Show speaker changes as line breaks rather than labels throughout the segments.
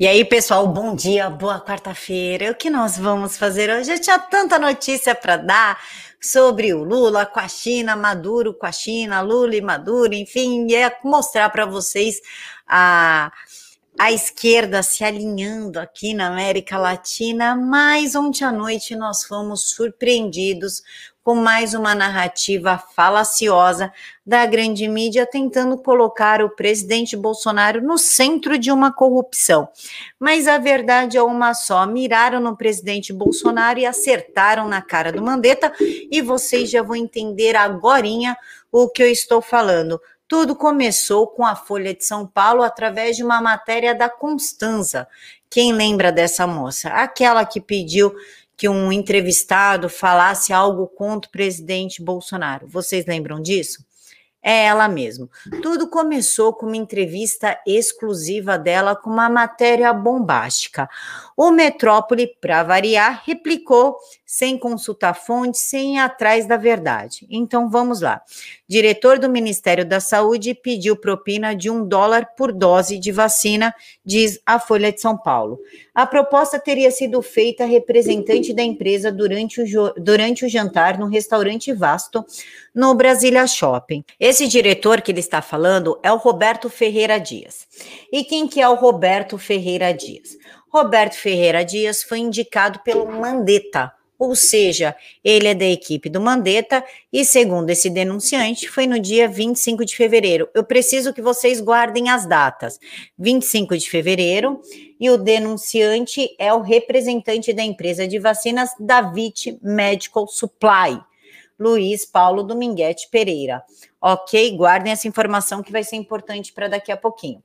E aí, pessoal, bom dia, boa quarta-feira. O que nós vamos fazer hoje? Eu tinha tanta notícia para dar sobre o Lula com a China, Maduro com a China, Lula e Maduro, enfim, ia mostrar para vocês a a esquerda se alinhando aqui na América Latina, mas ontem à noite nós fomos surpreendidos com mais uma narrativa falaciosa da grande mídia tentando colocar o presidente Bolsonaro no centro de uma corrupção. Mas a verdade é uma só: miraram no presidente Bolsonaro e acertaram na cara do Mandetta, e vocês já vão entender agora o que eu estou falando. Tudo começou com a Folha de São Paulo através de uma matéria da Constanza. Quem lembra dessa moça? Aquela que pediu que um entrevistado falasse algo contra o presidente Bolsonaro. Vocês lembram disso? É ela mesmo. Tudo começou com uma entrevista exclusiva dela com uma matéria bombástica. O Metrópole, para variar, replicou sem consultar fontes, sem ir atrás da verdade. Então vamos lá. Diretor do Ministério da Saúde pediu propina de um dólar por dose de vacina, diz a Folha de São Paulo. A proposta teria sido feita a representante da empresa durante o, durante o jantar no restaurante Vasto, no Brasília Shopping. Esse diretor que ele está falando é o Roberto Ferreira Dias. E quem que é o Roberto Ferreira Dias? Roberto Ferreira Dias foi indicado pelo Mandetta, ou seja, ele é da equipe do Mandetta e, segundo esse denunciante, foi no dia 25 de fevereiro. Eu preciso que vocês guardem as datas. 25 de fevereiro, e o denunciante é o representante da empresa de vacinas David Medical Supply. Luiz Paulo Dominguete Pereira. Ok? Guardem essa informação que vai ser importante para daqui a pouquinho.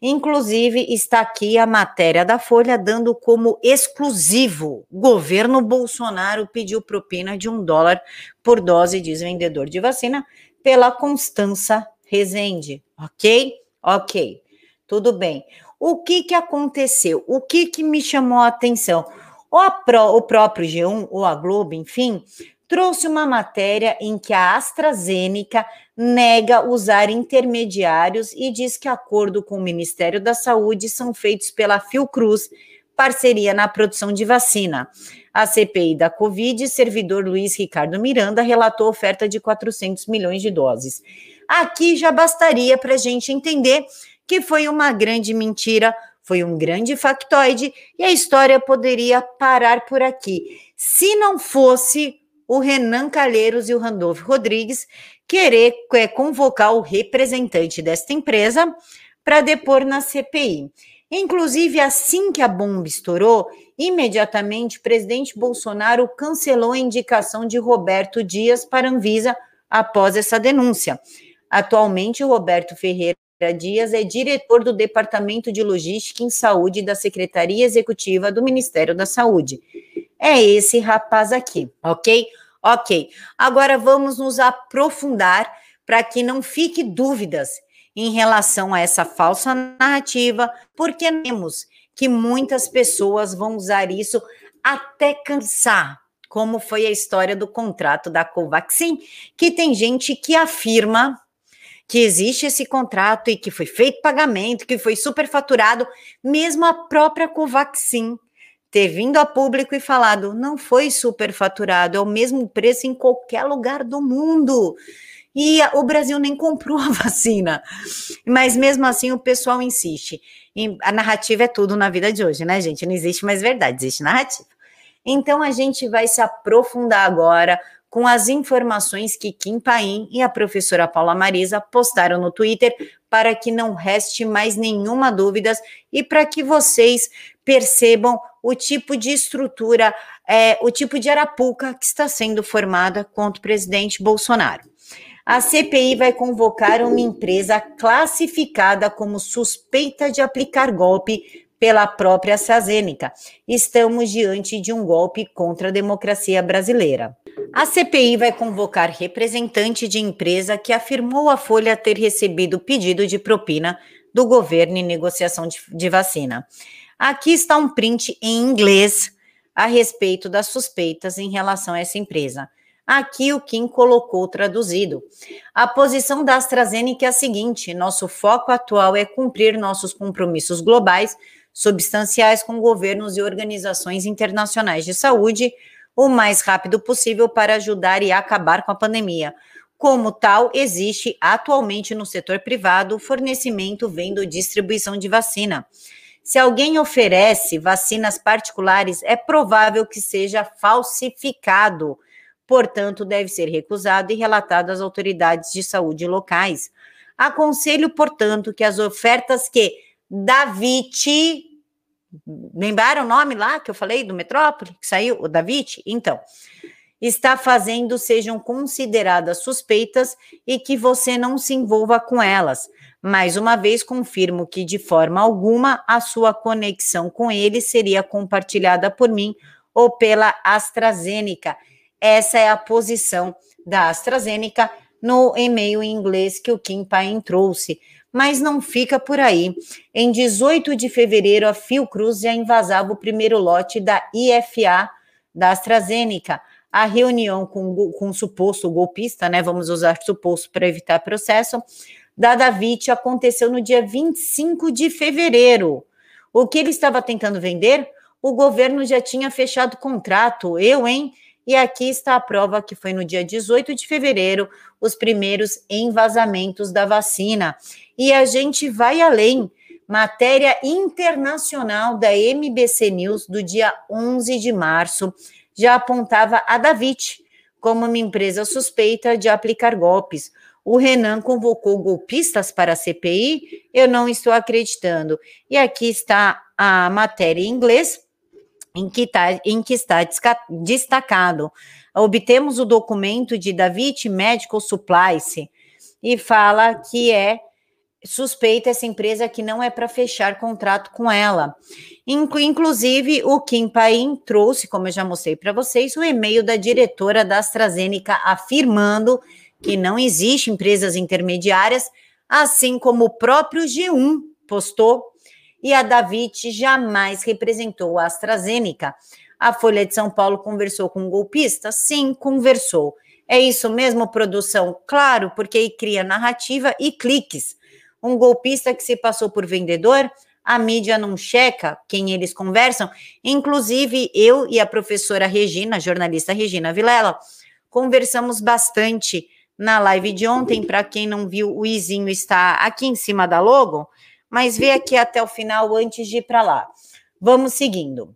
Inclusive, está aqui a matéria da Folha dando como exclusivo: governo Bolsonaro pediu propina de um dólar por dose, diz vendedor de vacina, pela Constança Rezende. Ok? Ok. Tudo bem. O que, que aconteceu? O que, que me chamou a atenção? O, o próprio G1 ou a Globo, enfim, trouxe uma matéria em que a AstraZeneca nega usar intermediários e diz que acordo com o Ministério da Saúde são feitos pela Fiocruz, parceria na produção de vacina. A CPI da Covid, servidor Luiz Ricardo Miranda relatou oferta de 400 milhões de doses. Aqui já bastaria para a gente entender que foi uma grande mentira, foi um grande factoide e a história poderia parar por aqui. Se não fosse o Renan Calheiros e o Randolfo Rodrigues querer é, convocar o representante desta empresa para depor na CPI. Inclusive, assim que a bomba estourou, imediatamente o presidente Bolsonaro cancelou a indicação de Roberto Dias para Anvisa após essa denúncia. Atualmente, o Roberto Ferreira Dias é diretor do Departamento de Logística em Saúde da Secretaria Executiva do Ministério da Saúde. É esse rapaz aqui, ok? Ok. Agora vamos nos aprofundar para que não fique dúvidas em relação a essa falsa narrativa, porque temos que muitas pessoas vão usar isso até cansar, como foi a história do contrato da Covaxin, que tem gente que afirma que existe esse contrato e que foi feito pagamento, que foi superfaturado, mesmo a própria Covaxin ter vindo a público e falado, não foi superfaturado, é o mesmo preço em qualquer lugar do mundo. E o Brasil nem comprou a vacina. Mas mesmo assim o pessoal insiste. E a narrativa é tudo na vida de hoje, né, gente? Não existe mais verdade, existe narrativa. Então a gente vai se aprofundar agora com as informações que Kim Paim e a professora Paula Marisa postaram no Twitter para que não reste mais nenhuma dúvida e para que vocês percebam o tipo de estrutura, é, o tipo de arapuca que está sendo formada contra o presidente Bolsonaro. A CPI vai convocar uma empresa classificada como suspeita de aplicar golpe pela própria AstraZeneca. Estamos diante de um golpe contra a democracia brasileira. A CPI vai convocar representante de empresa que afirmou à Folha ter recebido pedido de propina do governo em negociação de, de vacina. Aqui está um print em inglês a respeito das suspeitas em relação a essa empresa. Aqui o Kim colocou traduzido. A posição da AstraZeneca é a seguinte: nosso foco atual é cumprir nossos compromissos globais substanciais com governos e organizações internacionais de saúde o mais rápido possível para ajudar e acabar com a pandemia. Como tal, existe atualmente no setor privado fornecimento, venda ou distribuição de vacina. Se alguém oferece vacinas particulares, é provável que seja falsificado. Portanto, deve ser recusado e relatado às autoridades de saúde locais. Aconselho, portanto, que as ofertas que David, lembraram o nome lá que eu falei do Metrópole, que saiu, o David? Então, está fazendo sejam consideradas suspeitas e que você não se envolva com elas. Mais uma vez, confirmo que, de forma alguma, a sua conexão com ele seria compartilhada por mim ou pela AstraZeneca. Essa é a posição da AstraZeneca no e-mail em inglês que o Kim Paim trouxe. Mas não fica por aí. Em 18 de fevereiro, a Fiocruz já invasava o primeiro lote da IFA da AstraZeneca. A reunião com, com o suposto golpista, né? Vamos usar suposto para evitar processo, da David aconteceu no dia 25 de fevereiro. O que ele estava tentando vender? O governo já tinha fechado contrato. Eu, hein? E aqui está a prova que foi no dia 18 de fevereiro os primeiros envasamentos da vacina. E a gente vai além. Matéria internacional da MBC News do dia 11 de março já apontava a David como uma empresa suspeita de aplicar golpes. O Renan convocou golpistas para a CPI? Eu não estou acreditando. E aqui está a matéria em inglês em que, tá, em que está destacado. Obtemos o documento de David Medical Supplies e fala que é suspeita essa empresa que não é para fechar contrato com ela. Inclusive, o Kim Paim trouxe, como eu já mostrei para vocês, o e-mail da diretora da AstraZeneca afirmando que não existe empresas intermediárias, assim como o próprio G1 postou e a David jamais representou a AstraZeneca. A Folha de São Paulo conversou com um golpista? Sim, conversou. É isso mesmo, produção? Claro, porque cria narrativa e cliques. Um golpista que se passou por vendedor, a mídia não checa quem eles conversam. Inclusive, eu e a professora Regina, jornalista Regina Vilela, conversamos bastante na live de ontem. Para quem não viu, o Izinho está aqui em cima da logo mas vê aqui até o final antes de ir para lá. Vamos seguindo.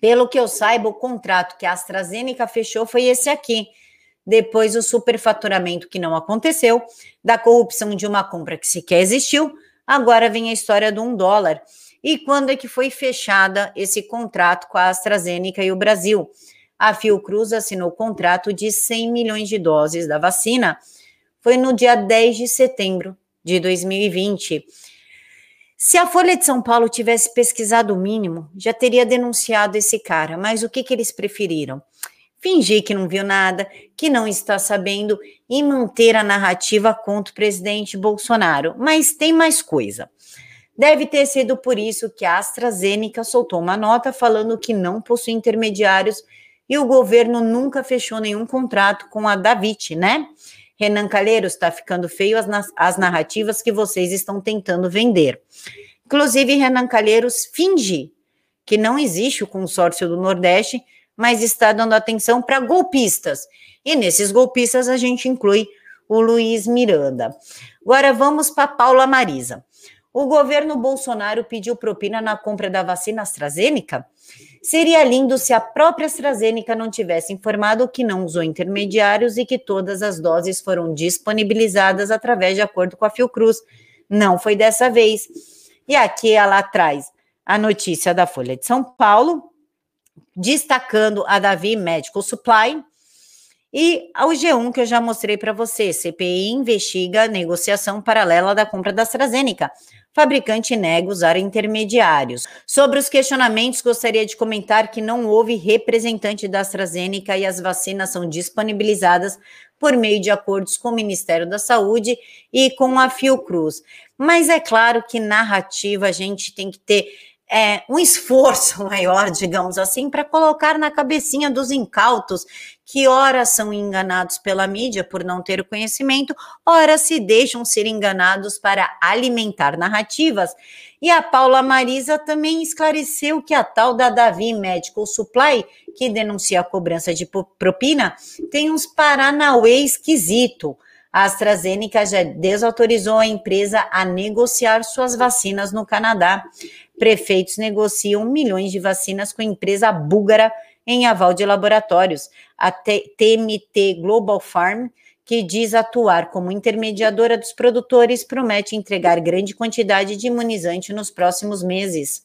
Pelo que eu saiba, o contrato que a AstraZeneca fechou foi esse aqui. Depois o superfaturamento que não aconteceu, da corrupção de uma compra que sequer existiu, agora vem a história do um dólar. E quando é que foi fechada esse contrato com a AstraZeneca e o Brasil? A Fiocruz assinou contrato de 100 milhões de doses da vacina. Foi no dia 10 de setembro de 2020. Se a Folha de São Paulo tivesse pesquisado o mínimo, já teria denunciado esse cara, mas o que, que eles preferiram? Fingir que não viu nada, que não está sabendo e manter a narrativa contra o presidente Bolsonaro. Mas tem mais coisa. Deve ter sido por isso que a AstraZeneca soltou uma nota falando que não possui intermediários e o governo nunca fechou nenhum contrato com a Davit, né? Renan Calheiros, está ficando feio as, as narrativas que vocês estão tentando vender. Inclusive, Renan Calheiros finge que não existe o consórcio do Nordeste, mas está dando atenção para golpistas. E nesses golpistas a gente inclui o Luiz Miranda. Agora vamos para Paula Marisa. O governo Bolsonaro pediu propina na compra da vacina AstraZeneca? Seria lindo se a própria AstraZeneca não tivesse informado que não usou intermediários e que todas as doses foram disponibilizadas através de acordo com a Fiocruz. Não foi dessa vez. E aqui ela traz a notícia da Folha de São Paulo, destacando a Davi Medical Supply e ao G1 que eu já mostrei para você. CPI investiga negociação paralela da compra da AstraZeneca fabricante nega usar intermediários. Sobre os questionamentos, gostaria de comentar que não houve representante da AstraZeneca e as vacinas são disponibilizadas por meio de acordos com o Ministério da Saúde e com a Fiocruz. Mas é claro que narrativa a gente tem que ter é, um esforço maior, digamos assim, para colocar na cabecinha dos incautos que ora são enganados pela mídia por não ter o conhecimento, ora se deixam ser enganados para alimentar narrativas. E a Paula Marisa também esclareceu que a tal da Davi Medical Supply, que denuncia a cobrança de propina, tem uns paranauê esquisito. A AstraZeneca já desautorizou a empresa a negociar suas vacinas no Canadá. Prefeitos negociam milhões de vacinas com a empresa búlgara em aval de laboratórios. A TMT Global Farm, que diz atuar como intermediadora dos produtores, promete entregar grande quantidade de imunizante nos próximos meses.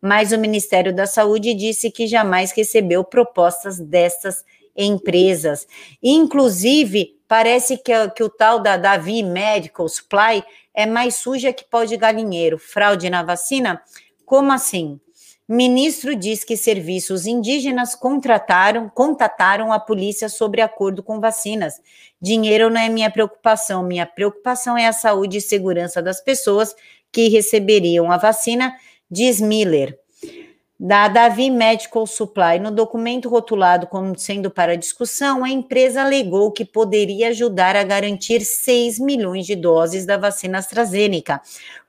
Mas o Ministério da Saúde disse que jamais recebeu propostas dessas empresas. Inclusive, parece que, que o tal da Davi Medical Supply é mais suja que pó de galinheiro. Fraude na vacina? Como assim? Ministro diz que serviços indígenas contrataram, contataram a polícia sobre acordo com vacinas. Dinheiro não é minha preocupação, minha preocupação é a saúde e segurança das pessoas que receberiam a vacina, diz Miller da Davi Medical Supply. No documento rotulado como sendo para discussão, a empresa alegou que poderia ajudar a garantir 6 milhões de doses da vacina AstraZeneca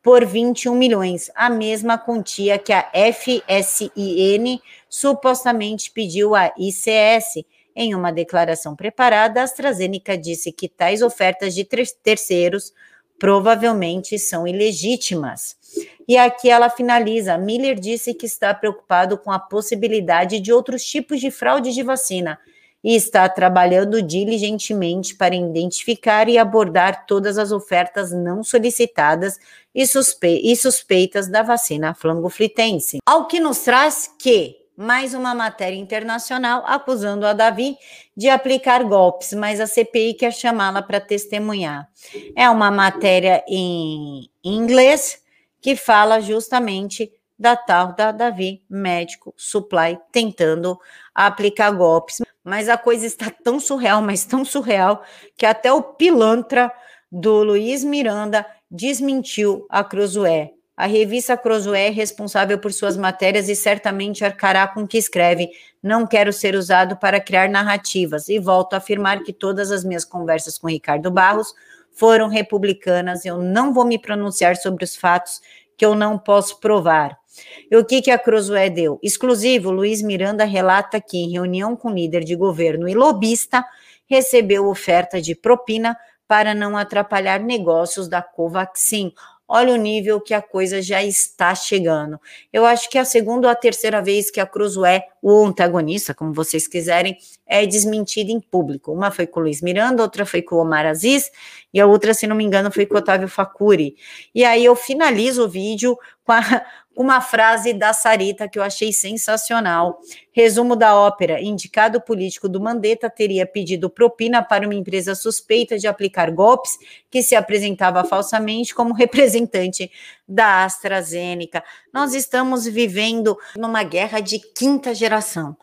por 21 milhões, a mesma quantia que a FSIN supostamente pediu à ICS. Em uma declaração preparada, a AstraZeneca disse que tais ofertas de terceiros provavelmente são ilegítimas. E aqui ela finaliza: Miller disse que está preocupado com a possibilidade de outros tipos de fraude de vacina e está trabalhando diligentemente para identificar e abordar todas as ofertas não solicitadas e, suspe e suspeitas da vacina flangoflitense. Ao que nos traz que mais uma matéria internacional acusando a Davi de aplicar golpes, mas a CPI quer chamá-la para testemunhar. É uma matéria em inglês que fala justamente da tal da Davi Médico Supply tentando aplicar golpes. Mas a coisa está tão surreal, mas tão surreal, que até o pilantra do Luiz Miranda desmentiu a Cruzoé. A revista Cruzoé é responsável por suas matérias e certamente arcará com o que escreve. Não quero ser usado para criar narrativas. E volto a afirmar que todas as minhas conversas com Ricardo Barros foram republicanas. Eu não vou me pronunciar sobre os fatos que eu não posso provar. E o que, que a Cruzoé deu? Exclusivo, Luiz Miranda relata que, em reunião com líder de governo e lobista, recebeu oferta de propina para não atrapalhar negócios da Covaxin. Olha o nível que a coisa já está chegando. Eu acho que é a segunda ou a terceira vez que a Cruzoé, o antagonista, como vocês quiserem, é desmentida em público. Uma foi com o Luiz Miranda, outra foi com o Omar Aziz, e a outra, se não me engano, foi com o Otávio Facuri. E aí eu finalizo o vídeo com, a, uma frase da Sarita que eu achei sensacional. Resumo da ópera: indicado político do Mandetta teria pedido propina para uma empresa suspeita de aplicar golpes que se apresentava falsamente como representante da AstraZeneca. Nós estamos vivendo numa guerra de quinta geração.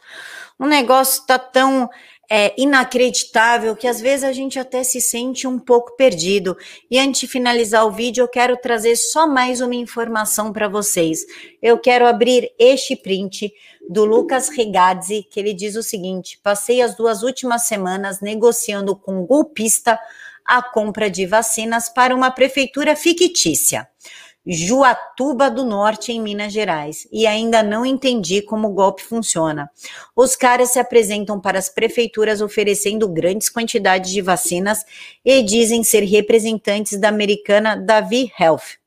O negócio está tão é, inacreditável que às vezes a gente até se sente um pouco perdido. E antes de finalizar o vídeo, eu quero trazer só mais uma informação para vocês. Eu quero abrir este print do Lucas Regazzi, que ele diz o seguinte: passei as duas últimas semanas negociando com golpista a compra de vacinas para uma prefeitura fictícia. Juatuba do Norte, em Minas Gerais, e ainda não entendi como o golpe funciona. Os caras se apresentam para as prefeituras oferecendo grandes quantidades de vacinas e dizem ser representantes da americana Davi Health,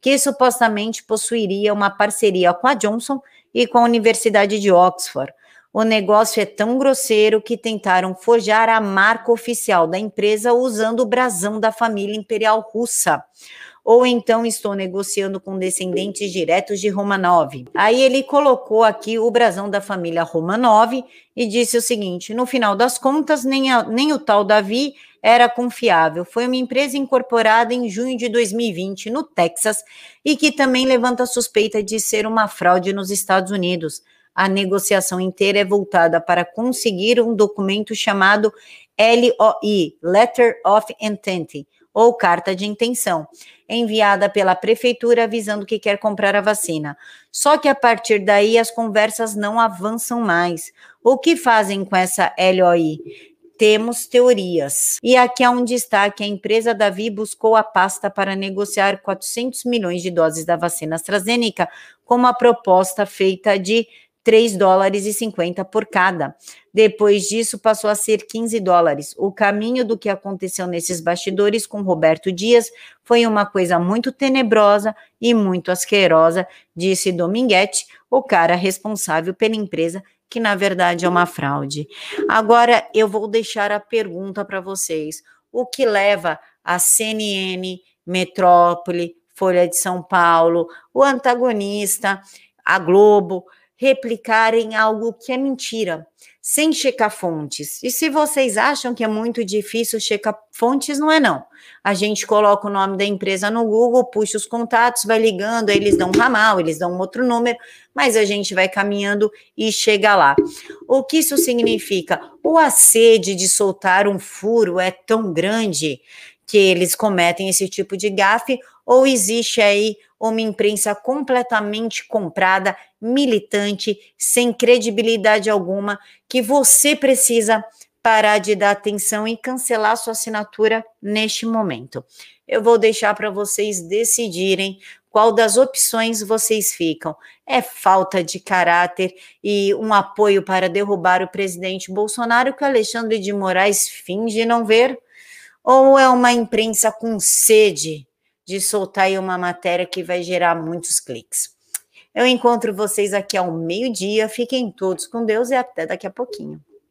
que supostamente possuiria uma parceria com a Johnson e com a Universidade de Oxford. O negócio é tão grosseiro que tentaram forjar a marca oficial da empresa usando o brasão da família imperial russa ou então estou negociando com descendentes diretos de Romanov. Aí ele colocou aqui o brasão da família Romanov e disse o seguinte: no final das contas, nem, a, nem o tal Davi era confiável. Foi uma empresa incorporada em junho de 2020 no Texas e que também levanta suspeita de ser uma fraude nos Estados Unidos. A negociação inteira é voltada para conseguir um documento chamado LOI, Letter of Intent, ou carta de intenção, enviada pela prefeitura avisando que quer comprar a vacina. Só que a partir daí as conversas não avançam mais. O que fazem com essa LOI? temos teorias. E aqui há um destaque: a empresa Davi buscou a pasta para negociar 400 milhões de doses da vacina AstraZeneca com uma proposta feita de 3 dólares e 50 por cada. Depois disso, passou a ser 15 dólares. O caminho do que aconteceu nesses bastidores com Roberto Dias foi uma coisa muito tenebrosa e muito asquerosa, disse Dominguete, o cara responsável pela empresa que na verdade é uma fraude. Agora eu vou deixar a pergunta para vocês: o que leva a CNN, Metrópole, Folha de São Paulo, o antagonista, a Globo, replicarem algo que é mentira, sem checar fontes. E se vocês acham que é muito difícil checar fontes, não é não. A gente coloca o nome da empresa no Google, puxa os contatos, vai ligando, eles dão um ramal, eles dão um outro número, mas a gente vai caminhando e chega lá. O que isso significa? O a sede de soltar um furo é tão grande que eles cometem esse tipo de gafe ou existe aí uma imprensa completamente comprada, militante, sem credibilidade alguma, que você precisa parar de dar atenção e cancelar sua assinatura neste momento. Eu vou deixar para vocês decidirem qual das opções vocês ficam. É falta de caráter e um apoio para derrubar o presidente Bolsonaro que o Alexandre de Moraes finge não ver? Ou é uma imprensa com sede de soltar aí uma matéria que vai gerar muitos cliques? Eu encontro vocês aqui ao meio-dia. Fiquem todos com Deus e até daqui a pouquinho.